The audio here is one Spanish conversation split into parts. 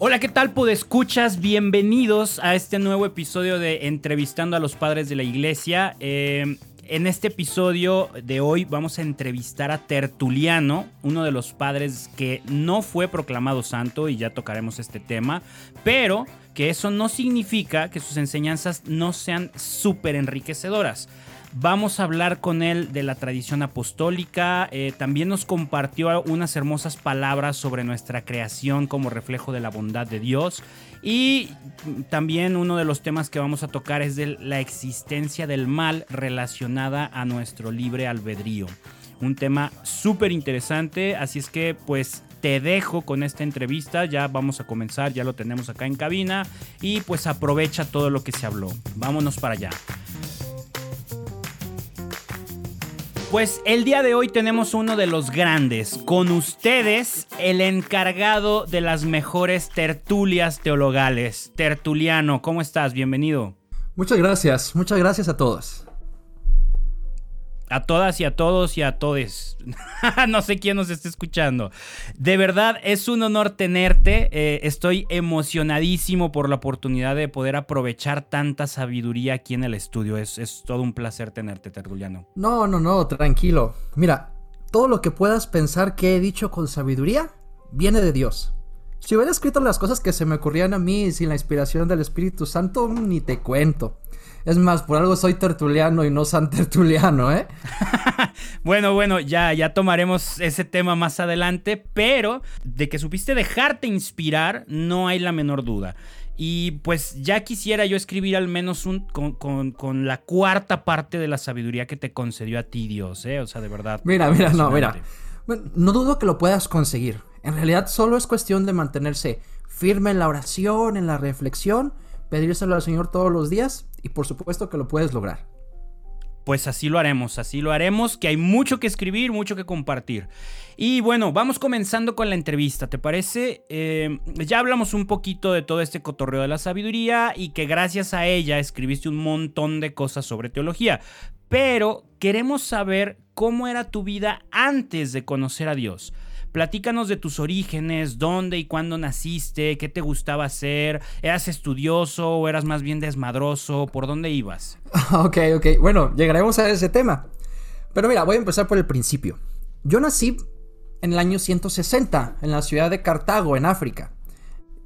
Hola, ¿qué tal, escuchas? Bienvenidos a este nuevo episodio de Entrevistando a los Padres de la Iglesia. Eh, en este episodio de hoy vamos a entrevistar a Tertuliano, uno de los padres que no fue proclamado santo, y ya tocaremos este tema, pero que eso no significa que sus enseñanzas no sean súper enriquecedoras. Vamos a hablar con él de la tradición apostólica. Eh, también nos compartió unas hermosas palabras sobre nuestra creación como reflejo de la bondad de Dios. Y también uno de los temas que vamos a tocar es la existencia del mal relacionada a nuestro libre albedrío. Un tema súper interesante, así es que pues te dejo con esta entrevista, ya vamos a comenzar, ya lo tenemos acá en cabina y pues aprovecha todo lo que se habló. Vámonos para allá. Pues el día de hoy tenemos uno de los grandes. Con ustedes, el encargado de las mejores tertulias teologales. Tertuliano, ¿cómo estás? Bienvenido. Muchas gracias, muchas gracias a todos. A todas y a todos y a todes. no sé quién nos está escuchando. De verdad, es un honor tenerte. Eh, estoy emocionadísimo por la oportunidad de poder aprovechar tanta sabiduría aquí en el estudio. Es, todo un placer tenerte, Tertuliano. No, no, no, tranquilo. Mira, todo lo que puedas pensar que he dicho con sabiduría viene de Dios. Si hubiera escrito las cosas que se me ocurrían a mí sin la inspiración del Espíritu Santo, ni te cuento. Es más, por algo soy tertuliano y no san tertuliano, ¿eh? bueno, bueno, ya, ya tomaremos ese tema más adelante, pero de que supiste dejarte inspirar, no hay la menor duda. Y pues ya quisiera yo escribir al menos un, con, la cuarta parte de la sabiduría que te concedió a ti Dios, ¿eh? O sea, de verdad. Mira, mira, no, mira. no dudo que lo puedas conseguir. En realidad solo es cuestión de mantenerse firme en la oración, en la reflexión pedírselo al Señor todos los días y por supuesto que lo puedes lograr. Pues así lo haremos, así lo haremos, que hay mucho que escribir, mucho que compartir. Y bueno, vamos comenzando con la entrevista, ¿te parece? Eh, ya hablamos un poquito de todo este cotorreo de la sabiduría y que gracias a ella escribiste un montón de cosas sobre teología, pero queremos saber cómo era tu vida antes de conocer a Dios. Platícanos de tus orígenes, dónde y cuándo naciste, qué te gustaba hacer, eras estudioso o eras más bien desmadroso, por dónde ibas. Ok, ok, bueno, llegaremos a ese tema. Pero mira, voy a empezar por el principio. Yo nací en el año 160, en la ciudad de Cartago, en África.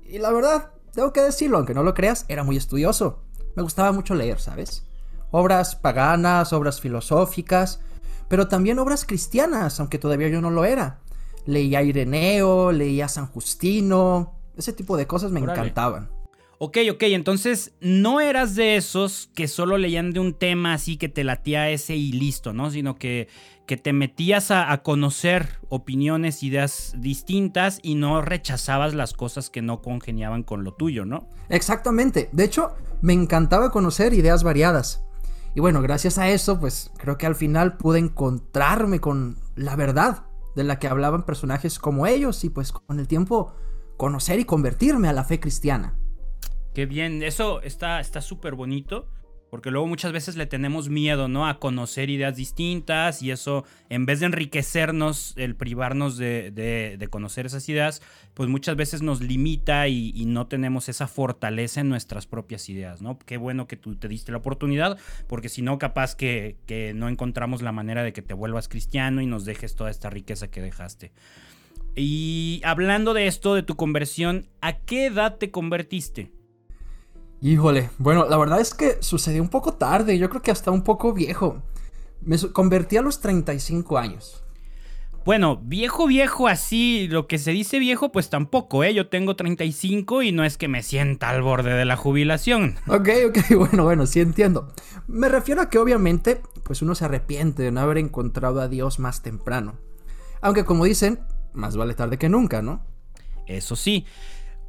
Y la verdad, tengo que decirlo, aunque no lo creas, era muy estudioso. Me gustaba mucho leer, ¿sabes? Obras paganas, obras filosóficas, pero también obras cristianas, aunque todavía yo no lo era leía Ireneo, leía San Justino, ese tipo de cosas me encantaban. Ok, ok, entonces no eras de esos que solo leían de un tema así que te latía ese y listo, ¿no? Sino que, que te metías a, a, conocer opiniones, ideas distintas y no rechazabas las cosas que no congeniaban con lo tuyo, ¿no? Exactamente. De hecho, me encantaba conocer ideas variadas. Y bueno, gracias a eso, pues creo que al final pude encontrarme con la verdad de la que hablaban personajes como ellos y pues con el tiempo conocer y convertirme a la fe cristiana. Qué bien, eso está súper bonito. Porque luego muchas veces le tenemos miedo, ¿no? A conocer ideas distintas y eso, en vez de enriquecernos, el privarnos de, conocer esas ideas, pues muchas veces nos limita y, no tenemos esa fortaleza en nuestras propias ideas, ¿no? Qué bueno que tú te diste la oportunidad, porque si no, capaz que, que no encontramos la manera de que te vuelvas cristiano y nos dejes toda esta riqueza que dejaste. Y hablando de esto, de tu conversión, ¿a qué edad te convertiste? Híjole, bueno, la verdad es que sucedió un poco tarde, yo creo que hasta un poco viejo. Me convertí a los 35 años. Bueno, viejo, viejo, así, lo que se dice viejo, pues tampoco, ¿eh? Yo tengo 35 y no es que me sienta al borde de la jubilación. Ok, ok, bueno, bueno, sí entiendo. Me refiero a que obviamente, pues uno se arrepiente de no haber encontrado a Dios más temprano. Aunque como dicen, más vale tarde que nunca, ¿no? Eso sí.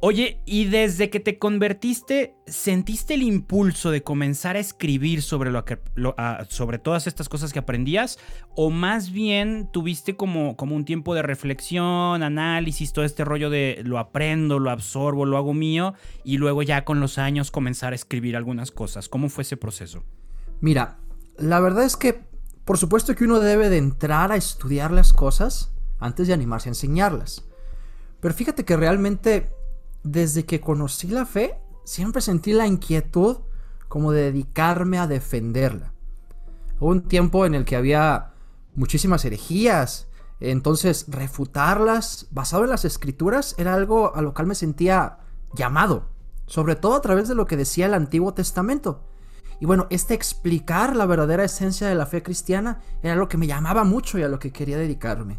Oye, ¿y desde que te convertiste, sentiste el impulso de comenzar a escribir sobre, lo que, ah, sobre todas estas cosas que aprendías? ¿O más bien tuviste como, como un tiempo de reflexión, análisis, todo este rollo de lo aprendo, lo absorbo, lo hago mío, y luego ya con los años comenzar a escribir algunas cosas? ¿Cómo fue ese proceso? Mira, la verdad es que, por supuesto que uno debe de entrar a estudiar las cosas antes de animarse a enseñarlas. Pero fíjate que realmente desde que conocí la fe, siempre sentí la inquietud como de dedicarme a defenderla. Hubo un tiempo en el que había muchísimas herejías, entonces refutarlas basado en las escrituras era algo a lo cual me sentía llamado, sobre todo a través de lo que decía el Antiguo Testamento. Y bueno, este explicar la verdadera esencia de la fe cristiana era lo que me llamaba mucho y a lo que quería dedicarme.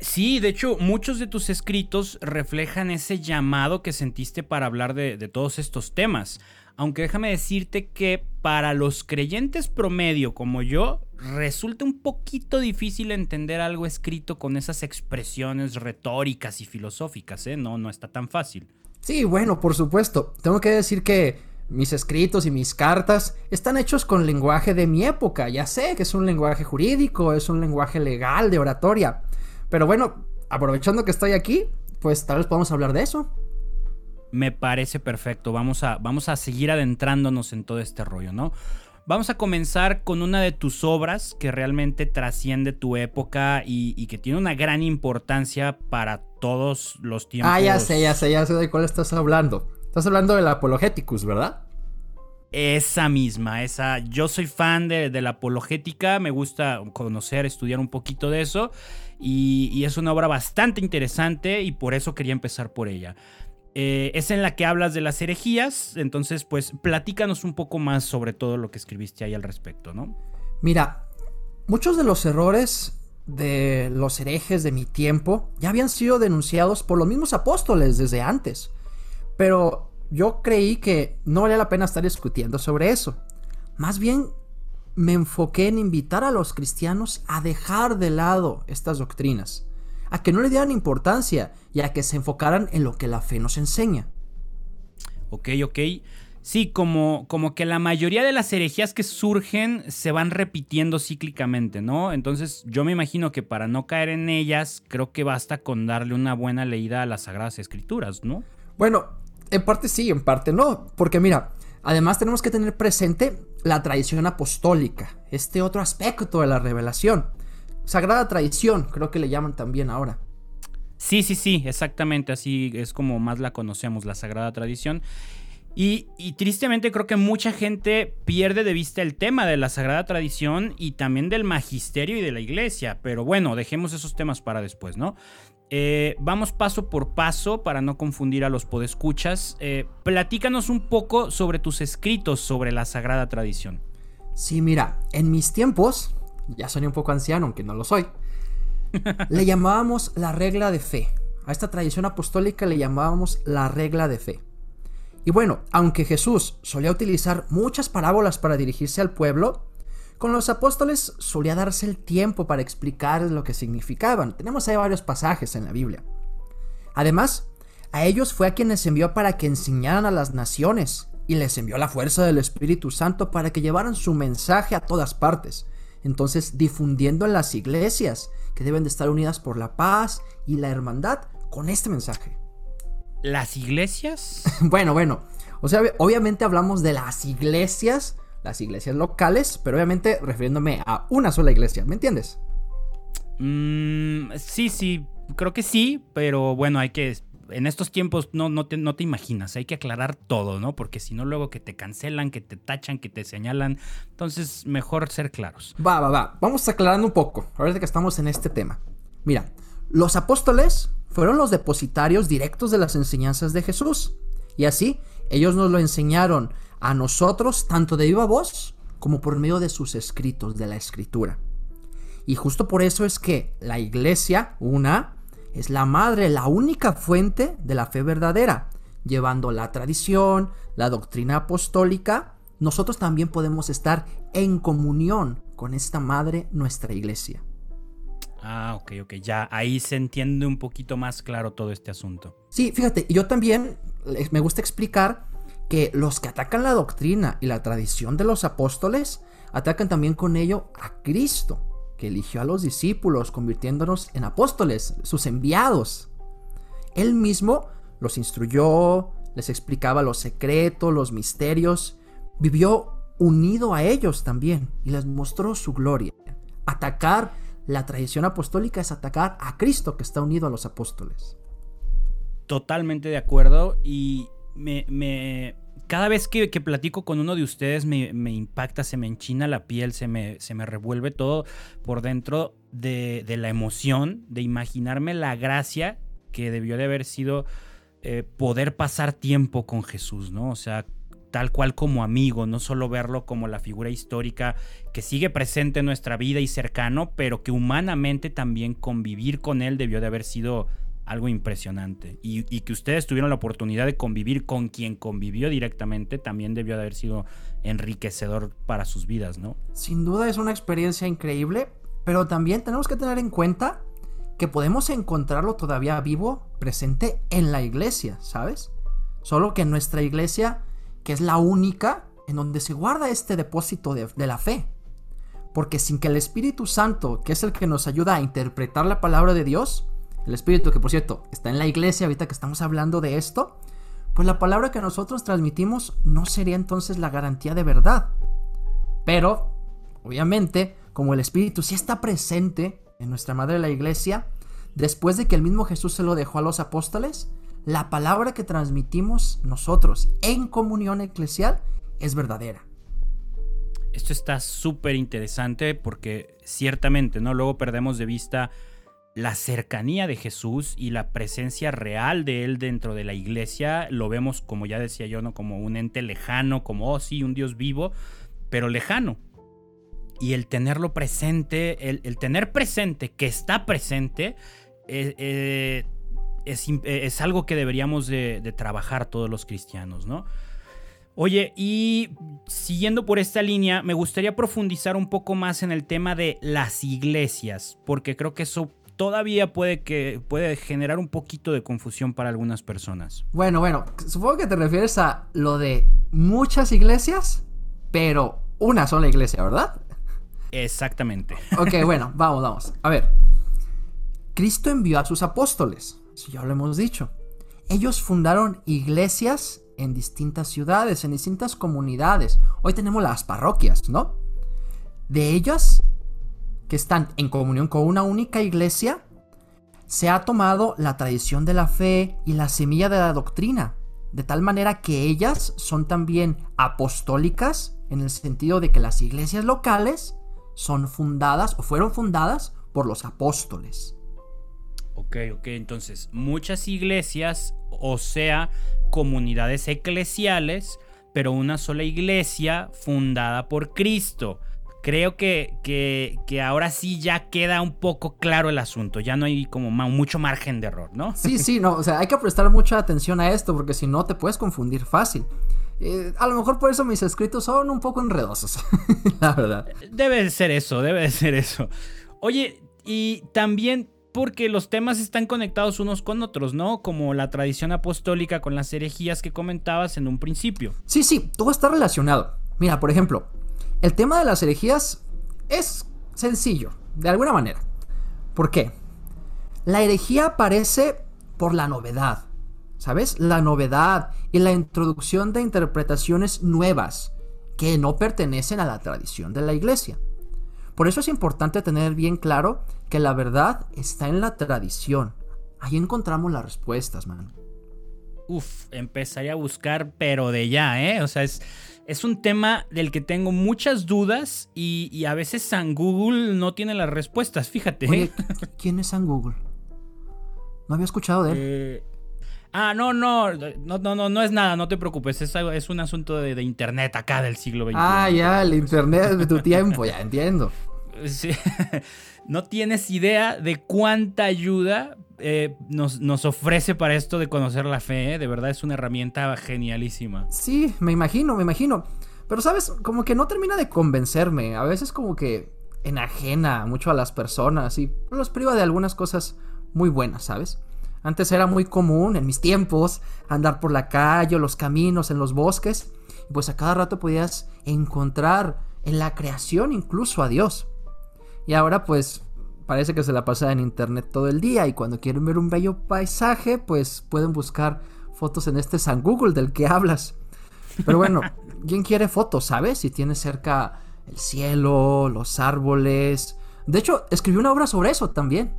Sí, de hecho, muchos de tus escritos reflejan ese llamado que sentiste para hablar de, todos estos temas. Aunque déjame decirte que para los creyentes promedio como yo, resulta un poquito difícil entender algo escrito con esas expresiones retóricas y filosóficas, ¿eh? No, no está tan fácil. Sí, bueno, por supuesto. Tengo que decir que mis escritos y mis cartas están hechos con lenguaje de mi época. Ya sé que es un lenguaje jurídico, es un lenguaje legal de oratoria. Pero bueno, aprovechando que estoy aquí, pues tal vez podamos hablar de eso. Me parece perfecto. Vamos a, vamos a seguir adentrándonos en todo este rollo, ¿no? Vamos a comenzar con una de tus obras que realmente trasciende tu época y, que tiene una gran importancia para todos los tiempos. Ah, ya sé, ya sé, ya sé de cuál estás hablando. Estás hablando del Apologeticus, ¿verdad? Esa misma, esa. Yo soy fan de, la apologética, me gusta conocer, estudiar un poquito de eso. Y, es una obra bastante interesante y por eso quería empezar por ella. Eh, es en la que hablas de las herejías, entonces pues platícanos un poco más sobre todo lo que escribiste ahí al respecto, ¿no? Mira, muchos de los errores de los herejes de mi tiempo ya habían sido denunciados por los mismos apóstoles desde antes, pero yo creí que no valía la pena estar discutiendo sobre eso. Más bien me enfoqué en invitar a los cristianos a dejar de lado estas doctrinas, a que no le dieran importancia y a que se enfocaran en lo que la fe nos enseña. Ok, ok. Sí, como, como que la mayoría de las herejías que surgen se van repitiendo cíclicamente, ¿no? Entonces yo me imagino que para no caer en ellas, creo que basta con darle una buena leída a las Sagradas Escrituras, ¿no? Bueno, en parte sí, en parte no, porque mira, Además tenemos que tener presente la tradición apostólica, este otro aspecto de la revelación. Sagrada tradición, creo que le llaman también ahora. Sí, sí, sí, exactamente, así es como más la conocemos, la Sagrada Tradición. Y, tristemente creo que mucha gente pierde de vista el tema de la Sagrada Tradición y también del magisterio y de la iglesia. Pero bueno, dejemos esos temas para después, ¿no? Eh, vamos paso por paso para no confundir a los podescuchas. Eh, platícanos un poco sobre tus escritos sobre la sagrada tradición. Sí, mira, en mis tiempos, ya soy un poco anciano, aunque no lo soy, le llamábamos la regla de fe. A esta tradición apostólica le llamábamos la regla de fe. Y bueno, aunque Jesús solía utilizar muchas parábolas para dirigirse al pueblo, con los apóstoles solía darse el tiempo para explicar lo que significaban. Tenemos ahí varios pasajes en la Biblia. Además, a ellos fue a quienes envió para que enseñaran a las naciones y les envió la fuerza del Espíritu Santo para que llevaran su mensaje a todas partes. Entonces, difundiendo en las iglesias que deben de estar unidas por la paz y la hermandad con este mensaje. ¿Las iglesias? bueno, bueno. O sea, obviamente hablamos de las iglesias las iglesias locales, pero obviamente refiriéndome a una sola iglesia, ¿me entiendes? Mm, sí, sí, creo que sí, pero bueno, hay que... En estos tiempos no, no, te, no te imaginas, hay que aclarar todo, ¿no? Porque si no, luego que te cancelan, que te tachan, que te señalan. Entonces, mejor ser claros. Va, va, va. Vamos aclarando un poco, ahora que estamos en este tema. Mira, los apóstoles fueron los depositarios directos de las enseñanzas de Jesús. Y así, ellos nos lo enseñaron a nosotros tanto de viva voz como por medio de sus escritos, de la escritura. Y justo por eso es que la iglesia, una, es la madre, la única fuente de la fe verdadera, llevando la tradición, la doctrina apostólica, nosotros también podemos estar en comunión con esta madre, nuestra iglesia. Ah, ok, ok, ya ahí se entiende un poquito más claro todo este asunto. Sí, fíjate, yo también me gusta explicar que los que atacan la doctrina y la tradición de los apóstoles atacan también con ello a Cristo, que eligió a los discípulos convirtiéndonos en apóstoles, sus enviados. Él mismo los instruyó, les explicaba los secretos, los misterios, vivió unido a ellos también y les mostró su gloria. Atacar la tradición apostólica es atacar a Cristo que está unido a los apóstoles. Totalmente de acuerdo y me, cada vez que, platico con uno de ustedes me, impacta, se me enchina la piel, se me, revuelve todo por dentro de, la emoción, de imaginarme la gracia que debió de haber sido eh, poder pasar tiempo con Jesús, ¿no? O sea, tal cual como amigo, no solo verlo como la figura histórica que sigue presente en nuestra vida y cercano, pero que humanamente también convivir con él debió de haber sido algo impresionante. Y, que ustedes tuvieron la oportunidad de convivir con quien convivió directamente también debió de haber sido enriquecedor para sus vidas, ¿no? Sin duda es una experiencia increíble, pero también tenemos que tener en cuenta que podemos encontrarlo todavía vivo, presente en la iglesia, ¿sabes? Solo que en nuestra iglesia que es la única en donde se guarda este depósito de, la fe. Porque sin que el Espíritu Santo, que es el que nos ayuda a interpretar la palabra de Dios, el Espíritu que por cierto está en la iglesia ahorita que estamos hablando de esto, pues la palabra que nosotros transmitimos no sería entonces la garantía de verdad. Pero, obviamente, como el Espíritu sí está presente en nuestra madre la iglesia, después de que el mismo Jesús se lo dejó a los apóstoles, la palabra que transmitimos nosotros en comunión eclesial es verdadera. Esto está súper interesante porque ciertamente, ¿no? Luego perdemos de vista la cercanía de Jesús y la presencia real de Él dentro de la iglesia. Lo vemos, como ya decía yo, ¿no? Como un ente lejano, como, oh sí, un Dios vivo, pero lejano. Y el tenerlo presente, el, tener presente que está presente, eh, eh, eh, es, algo que deberíamos de, trabajar todos los cristianos, ¿no? Oye, y siguiendo por esta línea, me gustaría profundizar un poco más en el tema de las iglesias, porque creo que eso todavía puede, que, puede generar un poquito de confusión para algunas personas. Bueno, bueno, supongo que te refieres a lo de muchas iglesias, pero una sola iglesia, ¿verdad? Exactamente. Ok, bueno, vamos, vamos. A ver, Cristo envió a sus apóstoles ya lo hemos dicho. Ellos fundaron iglesias en distintas ciudades, en distintas comunidades. Hoy tenemos las parroquias, ¿no? De ellas, que están en comunión con una única iglesia, se ha tomado la tradición de la fe y la semilla de la doctrina, de tal manera que ellas son también apostólicas en el sentido de que las iglesias locales son fundadas o fueron fundadas por los apóstoles. Ok, ok, entonces muchas iglesias, o sea, comunidades eclesiales, pero una sola iglesia fundada por Cristo. Creo que, que, ahora sí ya queda un poco claro el asunto, ya no hay como mucho margen de error, ¿no? Sí, sí, no, o sea, hay que prestar mucha atención a esto porque si no te puedes confundir fácil. Eh, a lo mejor por eso mis escritos son un poco enredosos, la verdad. Debe de ser eso, debe de ser eso. Oye, y también porque los temas están conectados unos con otros, ¿no? Como la tradición apostólica con las herejías que comentabas en un principio. Sí, sí, todo está relacionado. Mira, por ejemplo, el tema de las herejías es sencillo, de alguna manera. ¿Por qué? La herejía aparece por la novedad, ¿sabes? La novedad y la introducción de interpretaciones nuevas que no pertenecen a la tradición de la iglesia. Por eso es importante tener bien claro que la verdad está en la tradición. Ahí encontramos las respuestas, man. Uf, empezaría a buscar, pero de ya, ¿eh? O sea, es, es un tema del que tengo muchas dudas y, a veces San Google no tiene las respuestas, fíjate. ¿eh? ¿quién es San Google? No había escuchado de él. Eh, ah, no, no, no, no, no, es nada, no te preocupes, es, es un asunto de, de, internet acá del siglo XXI. Ah, ya, el internet de tu tiempo, ya entiendo. no tienes idea de cuánta ayuda eh, nos, ofrece para esto de conocer la fe. ¿eh? De verdad es una herramienta genialísima. Sí, me imagino, me imagino. Pero sabes, como que no termina de convencerme. A veces como que enajena mucho a las personas y los priva de algunas cosas muy buenas, ¿sabes? Antes era muy común en mis tiempos andar por la calle o los caminos en los bosques. Pues a cada rato podías encontrar en la creación incluso a Dios. Y ahora pues parece que se la pasa en internet todo el día y cuando quieren ver un bello paisaje pues pueden buscar fotos en este San Google del que hablas. Pero bueno, ¿quién quiere fotos, sabes? Si tiene cerca el cielo, los árboles. De hecho, escribió una obra sobre eso también.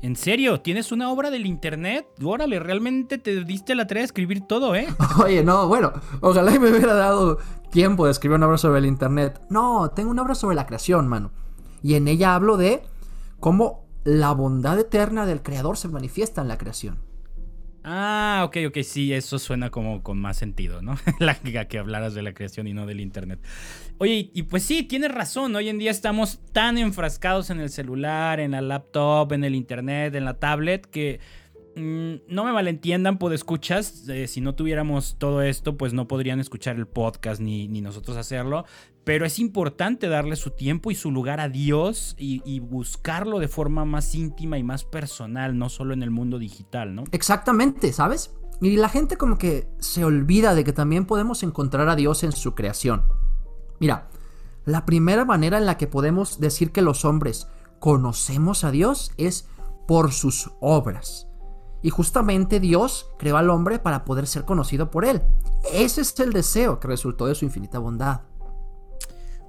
¿En serio? ¿Tienes una obra del internet? Órale, realmente te diste la tarea de escribir todo, ¿eh? Oye, no, bueno, ojalá me hubiera dado tiempo de escribir una obra sobre el internet. No, tengo una obra sobre la creación, mano. Y en ella hablo de cómo la bondad eterna del creador se manifiesta en la creación. Ah, ok, ok, sí, eso suena como con más sentido, ¿no? la que hablaras de la creación y no del internet. Oye, y pues sí, tienes razón, hoy en día estamos tan enfrascados en el celular, en la laptop, en el internet, en la tablet, que no me malentiendan, pues escuchas. Eh, si no tuviéramos todo esto, pues no podrían escuchar el podcast ni, nosotros hacerlo. Pero es importante darle su tiempo y su lugar a Dios y, y, buscarlo de forma más íntima y más personal, no solo en el mundo digital, ¿no? Exactamente, ¿sabes? Y la gente como que se olvida de que también podemos encontrar a Dios en su creación. Mira, la primera manera en la que podemos decir que los hombres conocemos a Dios es por sus obras. Y justamente Dios creó al hombre para poder ser conocido por él. Ese es el deseo que resultó de su infinita bondad.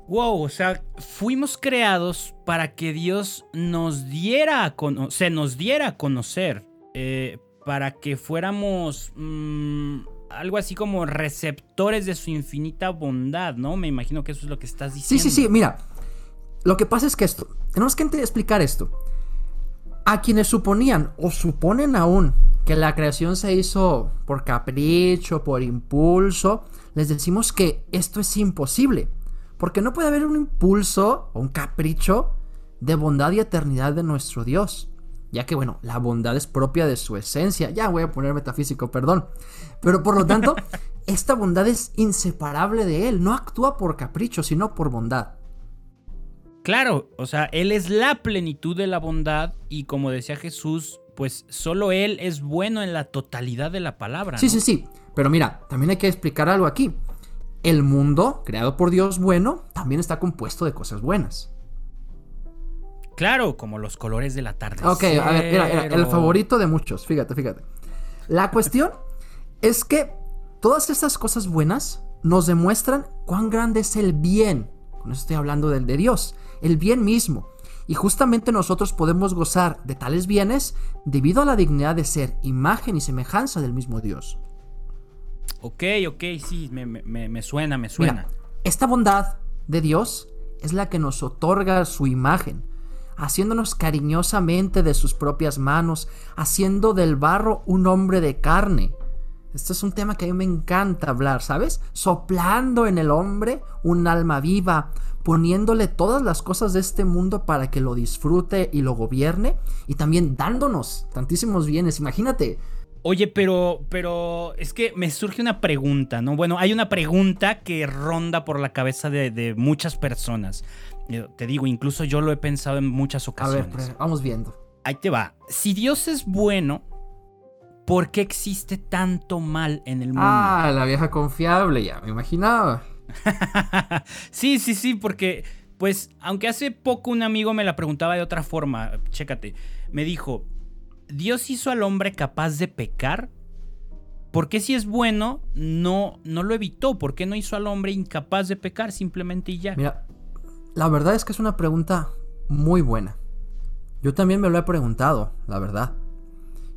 Wow, o sea, fuimos creados para que Dios nos diera a se nos diera a conocer, eh, para que fuéramos mm, algo así como receptores de su infinita bondad, ¿no? Me imagino que eso es lo que estás diciendo. Sí, sí, sí, mira, lo que pasa es que esto, tenemos que explicar esto. A quienes suponían o suponen aún que la creación se hizo por capricho, por impulso, les decimos que esto es imposible. Porque no puede haber un impulso o un capricho de bondad y eternidad de nuestro Dios. Ya que, bueno, la bondad es propia de su esencia. Ya voy a poner metafísico, perdón. Pero por lo tanto, esta bondad es inseparable de Él. No actúa por capricho, sino por bondad. Claro, o sea, Él es la plenitud de la bondad y como decía Jesús, pues solo Él es bueno en la totalidad de la palabra. Sí, sí, sí. Pero mira, también hay que explicar algo aquí. El mundo, creado por Dios bueno, también está compuesto de cosas buenas. Claro, como los colores de la tarde. Ok, a ver, mira, el favorito de muchos, fíjate, fíjate. La cuestión es que todas estas cosas buenas nos demuestran cuán grande es el bien. Con eso estoy hablando del de Dios el bien mismo. Y justamente nosotros podemos gozar de tales bienes debido a la dignidad de ser imagen y semejanza del mismo Dios. Ok, ok, sí, me, suena, me suena. esta bondad de Dios es la que nos otorga su imagen, haciéndonos cariñosamente de sus propias manos, haciendo del barro un hombre de carne. Este es un tema que a mí me encanta hablar, ¿sabes? Soplando en el hombre un alma viva, poniéndole todas las cosas de este mundo para que lo disfrute y lo gobierne y también dándonos tantísimos bienes. Imagínate. Oye, pero, pero es que me surge una pregunta, ¿no? Bueno, hay una pregunta que ronda por la cabeza de, muchas personas. Te digo, incluso yo lo he pensado en muchas ocasiones. A ver, vamos viendo. Ahí te va. Si Dios es bueno, ¿por qué existe tanto mal en el mundo? Ah, la vieja confiable, ya me imaginaba. sí, sí, sí, porque, pues, aunque hace poco un amigo me la preguntaba de otra forma, chécate, me dijo, ¿Dios hizo al hombre capaz de pecar? ¿Por qué si es bueno no, no lo evitó? ¿Por qué no hizo al hombre incapaz de pecar simplemente y ya? Mira, la verdad es que es una pregunta muy buena. Yo también me lo he preguntado, la verdad.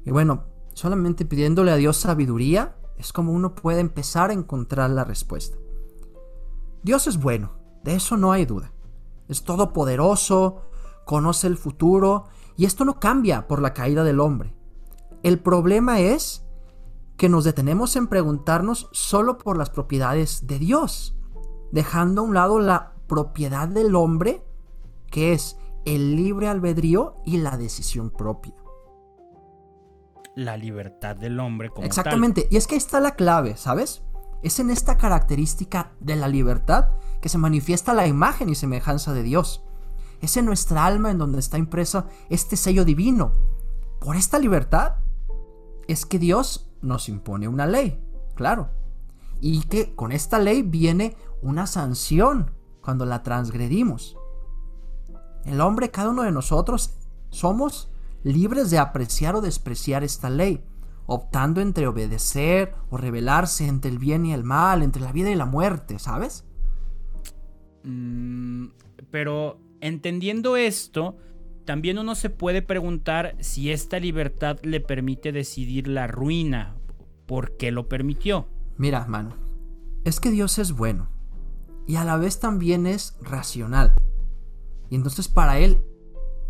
Y bueno, solamente pidiéndole a Dios sabiduría es como uno puede empezar a encontrar la respuesta. Dios es bueno, de eso no hay duda. Es todopoderoso, conoce el futuro y esto no cambia por la caída del hombre. El problema es que nos detenemos en preguntarnos solo por las propiedades de Dios, dejando a un lado la propiedad del hombre, que es el libre albedrío y la decisión propia. La libertad del hombre como Exactamente, y es que ahí está la clave, ¿sabes? Es en esta característica de la libertad que se manifiesta la imagen y semejanza de Dios. Es en nuestra alma en donde está impreso este sello divino. Por esta libertad es que Dios nos impone una ley, claro. Y que con esta ley viene una sanción cuando la transgredimos. El hombre, cada uno de nosotros, somos libres de apreciar o despreciar esta ley optando entre obedecer o rebelarse entre el bien y el mal, entre la vida y la muerte, ¿sabes? Mm, pero entendiendo esto, también uno se puede preguntar si esta libertad le permite decidir la ruina. ¿Por qué lo permitió? Mira, mano, es que Dios es bueno y a la vez también es racional. Y entonces para Él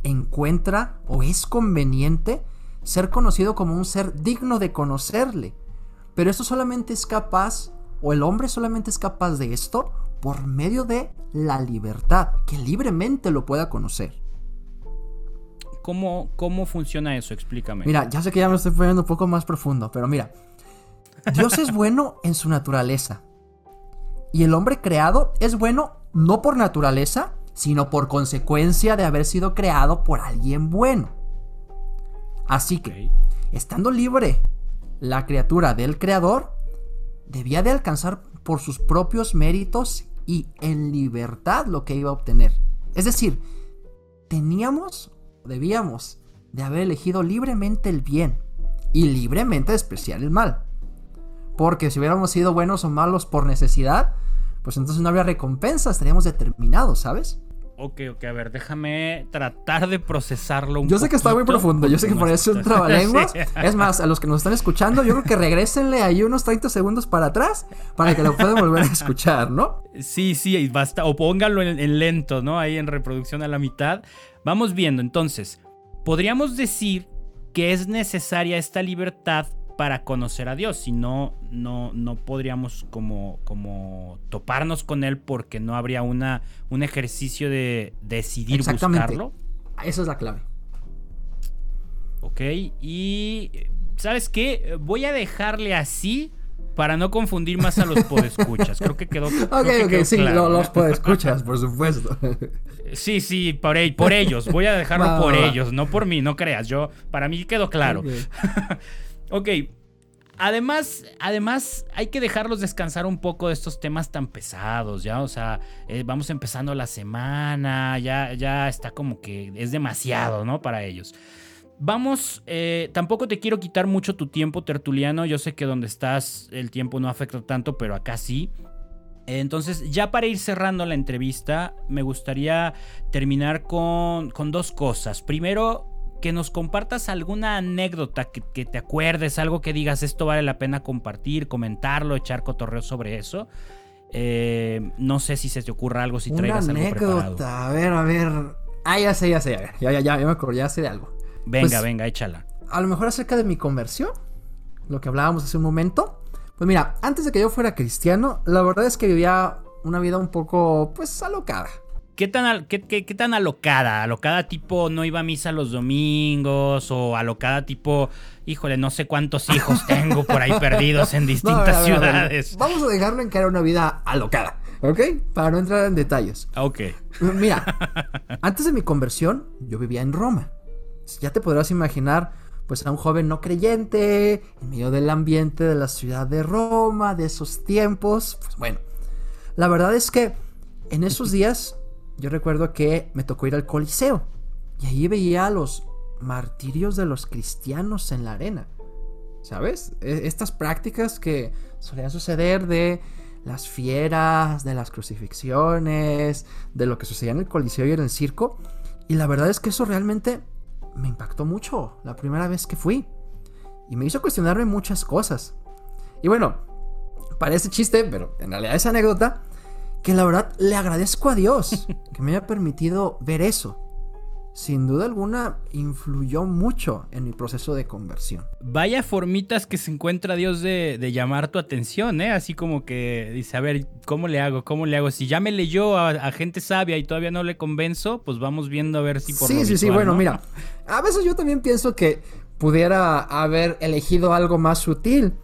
encuentra o es conveniente ser conocido como un ser digno de conocerle. Pero esto solamente es capaz, o el hombre solamente es capaz de esto, por medio de la libertad, que libremente lo pueda conocer. ¿Cómo, cómo funciona eso? Explícame. Mira, ya sé que ya me estoy poniendo un poco más profundo, pero mira, Dios es bueno en su naturaleza. Y el hombre creado es bueno no por naturaleza, sino por consecuencia de haber sido creado por alguien bueno. Así que, estando libre la criatura del creador, debía de alcanzar por sus propios méritos y en libertad lo que iba a obtener. Es decir, teníamos, debíamos de haber elegido libremente el bien y libremente despreciar el mal. Porque si hubiéramos sido buenos o malos por necesidad, pues entonces no habría recompensa, estaríamos determinados, ¿sabes? Ok, ok, a ver, déjame tratar de procesarlo un Yo sé que está muy profundo, yo sé que por eso es un trabalenguas. Es más, a los que nos están escuchando, yo creo que regresenle ahí unos 30 segundos para atrás para que lo puedan volver a escuchar, ¿no? Sí, sí, basta. O pónganlo en, lento, ¿no? Ahí en reproducción a la mitad. Vamos viendo, entonces, podríamos decir que es necesaria esta libertad para conocer a Dios, si no, no, no podríamos como, como toparnos con Él porque no habría una, un ejercicio de decidir buscarlo. Esa es la clave. Ok, y ¿sabes qué? Voy a dejarle así para no confundir más a los podescuchas. Creo que quedó. Ok, ok, sí, los podescuchas, por supuesto. Sí, sí, por, e, por ellos. Voy a dejarlo por ellos, no por mí, no creas. Yo, para mí quedó claro. Ok. Además, además, hay que dejarlos descansar un poco de estos temas tan pesados, ¿ya? O sea, eh, vamos empezando la semana, ya, ya está como que es demasiado, ¿no? Para ellos. Vamos, eh, tampoco te quiero quitar mucho tu tiempo, tertuliano. Yo sé que donde estás el tiempo no afecta tanto, pero acá sí. Entonces, ya para ir cerrando la entrevista, me gustaría terminar con, con dos cosas. Primero, que nos compartas alguna anécdota que, te acuerdes, algo que digas esto vale la pena compartir, comentarlo, echar cotorreo sobre eso. Eh, no sé si se te ocurra algo, si traigas algo anécdota, a ver, a ver. Ah, ya sé, ya sé, ya, ya, ya, ya me acuerdo, ya sé de algo. Venga, pues, venga, échala. A lo mejor acerca de mi conversión, lo que hablábamos hace un momento. Pues mira, antes de que yo fuera cristiano, la verdad es que vivía una vida un poco, pues, alocada. ¿Qué tan, qué, tan alocada? ¿Alocada tipo no iba a misa los domingos? ¿O alocada tipo, híjole, no sé cuántos hijos tengo por ahí perdidos en distintas ciudades? Vamos a dejarlo en que era una vida alocada, ¿ok? Para no entrar en detalles. Ok. Mira, antes de mi conversión, yo vivía en Roma. Ya te podrás imaginar, pues a un joven no creyente, en medio del ambiente de la ciudad de Roma, de esos tiempos. Pues bueno, la verdad es que en esos días yo recuerdo que me tocó ir al Coliseo y ahí veía los martirios de los cristianos en la arena. ¿Sabes? E, estas prácticas que solían suceder de las fieras, de las crucifixiones, de lo que sucedía en el Coliseo y en el circo. Y la verdad es que eso realmente me impactó mucho la primera vez que fui. Y me hizo cuestionarme muchas cosas. Y bueno, parece chiste, pero en realidad es anécdota que la verdad le agradezco a Dios que me haya permitido ver eso. Sin duda alguna influyó mucho en mi proceso de conversión. Vaya formitas que se encuentra Dios de, llamar tu atención, ¿eh? Así como que dice, a ver, ¿cómo le hago? ¿Cómo le hago? Si ya me leyó a, gente sabia y todavía no le convenzo, pues vamos viendo a ver si por Sí, sí, sí, bueno, mira, a veces yo también pienso que pudiera haber elegido algo más sutil.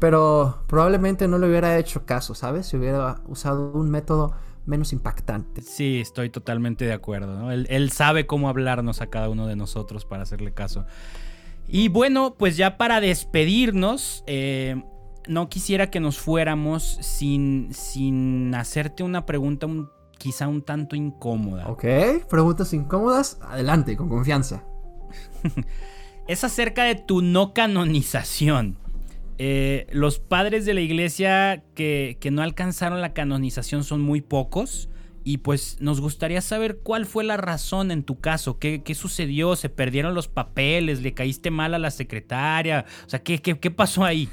Pero probablemente no le hubiera hecho caso, ¿sabes? Si hubiera usado un método menos impactante. Sí, estoy totalmente de acuerdo. Él, sabe cómo hablarnos a cada uno de nosotros para hacerle caso. Y bueno, pues ya para despedirnos, eh, no quisiera que nos fuéramos sin, sin hacerte una pregunta quizá un tanto incómoda. Ok, preguntas incómodas, adelante, con confianza. es acerca de tu no canonización. Eh, los padres de la iglesia que, no alcanzaron la canonización son muy pocos. y pues nos gustaría saber cuál fue la razón en tu caso, qué, sucedió, se perdieron los papeles, le caíste mal a la secretaria, o sea, ¿qué, qué, pasó ahí?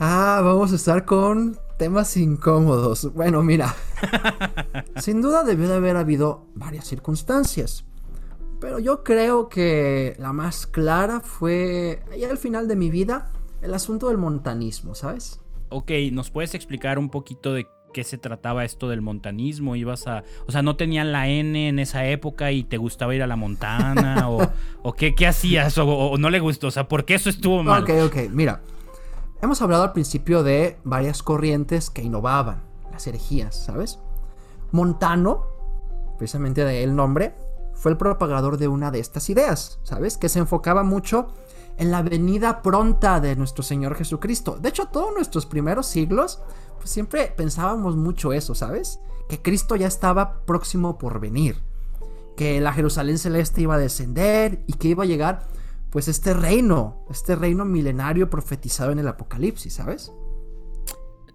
Ah, vamos a estar con temas incómodos. Bueno, mira, sin duda debió de haber habido varias circunstancias. Pero yo creo que la más clara fue, ya al final de mi vida, el asunto del montanismo, ¿sabes? Ok, ¿nos puedes explicar un poquito de qué se trataba esto del montanismo? ¿Ibas a, o sea, no tenían la N en esa época y te gustaba ir a la montana? ¿O, qué, qué hacías? O, no le gustó? O sea, ¿por qué eso estuvo mal? Ok, ok, mira. Hemos hablado al principio de varias corrientes que innovaban, las herejías, ¿sabes? Montano, precisamente de el nombre, fue el propagador de una de estas ideas, ¿sabes? Que se enfocaba mucho en la venida pronta de nuestro Señor Jesucristo. De hecho, todos nuestros primeros siglos, pues siempre pensábamos mucho eso, ¿sabes? Que Cristo ya estaba próximo por venir, que la Jerusalén celeste iba a descender y que iba a llegar, pues, este reino, este reino milenario profetizado en el Apocalipsis, ¿sabes?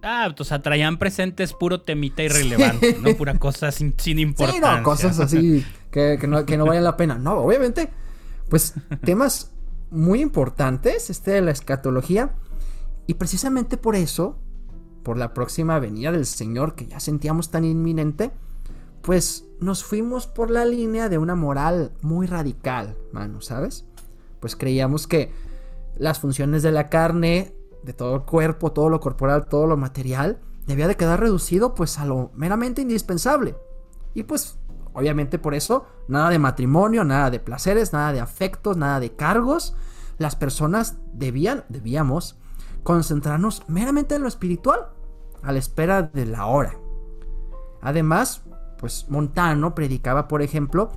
Ah, o sea, traían presentes puro temita irrelevante, ¿no? Pura cosa sin, sin importancia. Sí, no, cosas así que, no, que no valen la pena. No, obviamente, pues temas muy importantes, este de la escatología. Y precisamente por eso, por la próxima venida del Señor que ya sentíamos tan inminente, pues nos fuimos por la línea de una moral muy radical, mano, ¿sabes? Pues creíamos que las funciones de la carne, de todo el cuerpo, todo lo corporal, todo lo material, debía de quedar reducido pues a lo meramente indispensable. Y pues Obviamente por eso, nada de matrimonio, nada de placeres, nada de afectos, nada de cargos. Las personas debían, debíamos, concentrarnos meramente en lo espiritual, a la espera de la hora. Además, pues Montano predicaba, por ejemplo,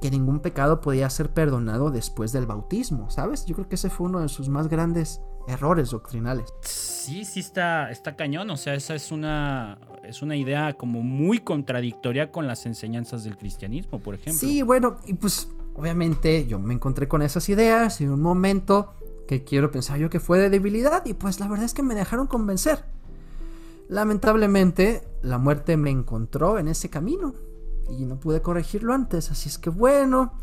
que ningún pecado podía ser perdonado después del bautismo, ¿sabes? Yo creo que ese fue uno de sus más grandes errores doctrinales. Sí, sí está, está cañón, o sea, esa es una, es una idea como muy contradictoria con las enseñanzas del cristianismo, por ejemplo. Sí, bueno, y pues obviamente yo me encontré con esas ideas en un momento que quiero pensar yo que fue de debilidad y pues la verdad es que me dejaron convencer. Lamentablemente, la muerte me encontró en ese camino y no pude corregirlo antes, así es que bueno,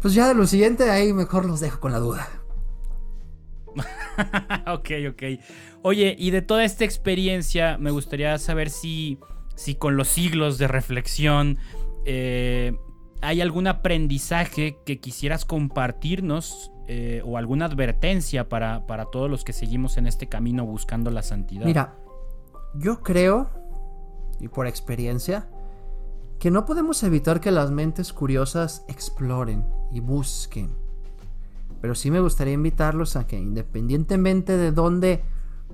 pues ya de lo siguiente ahí mejor los dejo con la duda. ok, ok. Oye, y de toda esta experiencia, me gustaría saber si, si con los siglos de reflexión eh, hay algún aprendizaje que quisieras compartirnos eh, o alguna advertencia para, para todos los que seguimos en este camino buscando la santidad. Mira, yo creo, y por experiencia, que no podemos evitar que las mentes curiosas exploren y busquen pero sí me gustaría invitarlos a que independientemente de dónde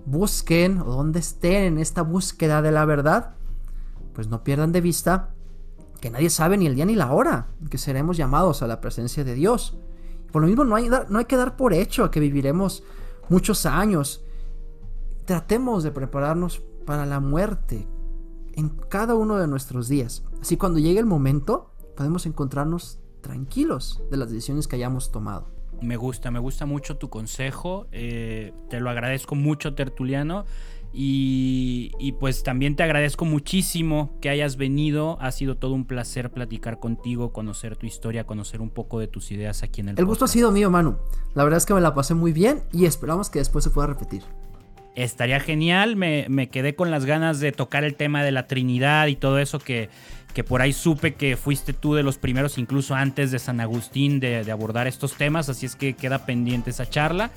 busquen o dónde estén en esta búsqueda de la verdad, pues no pierdan de vista que nadie sabe ni el día ni la hora que seremos llamados a la presencia de Dios. Por lo mismo no hay, no hay que dar por hecho que viviremos muchos años. Tratemos de prepararnos para la muerte en cada uno de nuestros días. Así cuando llegue el momento podemos encontrarnos tranquilos de las decisiones que hayamos tomado. Me gusta, me gusta mucho tu consejo. Eh, te lo agradezco mucho, Tertuliano. Y, pues también te agradezco muchísimo que hayas venido. Ha sido todo un placer platicar contigo, conocer tu historia, conocer un poco de tus ideas aquí en el El gusto ha sido mío, Manu. La verdad es que me la pasé muy bien y esperamos que después se pueda repetir. Estaría genial. Me, me quedé con las ganas de tocar el tema de la Trinidad y todo eso que que por ahí supe que fuiste tú de los primeros, incluso antes de San Agustín, de, abordar estos temas, así es que queda pendiente esa charla.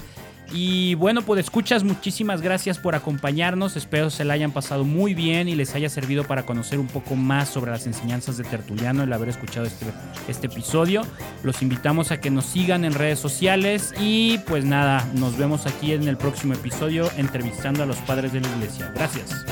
Y bueno, pues escuchas, muchísimas gracias por acompañarnos. Espero se la hayan pasado muy bien y les haya servido para conocer un poco más sobre las enseñanzas de Tertuliano, el haber escuchado este, este episodio. Los invitamos a que nos sigan en redes sociales y pues nada, nos vemos aquí en el próximo episodio entrevistando a los padres de la iglesia. Gracias.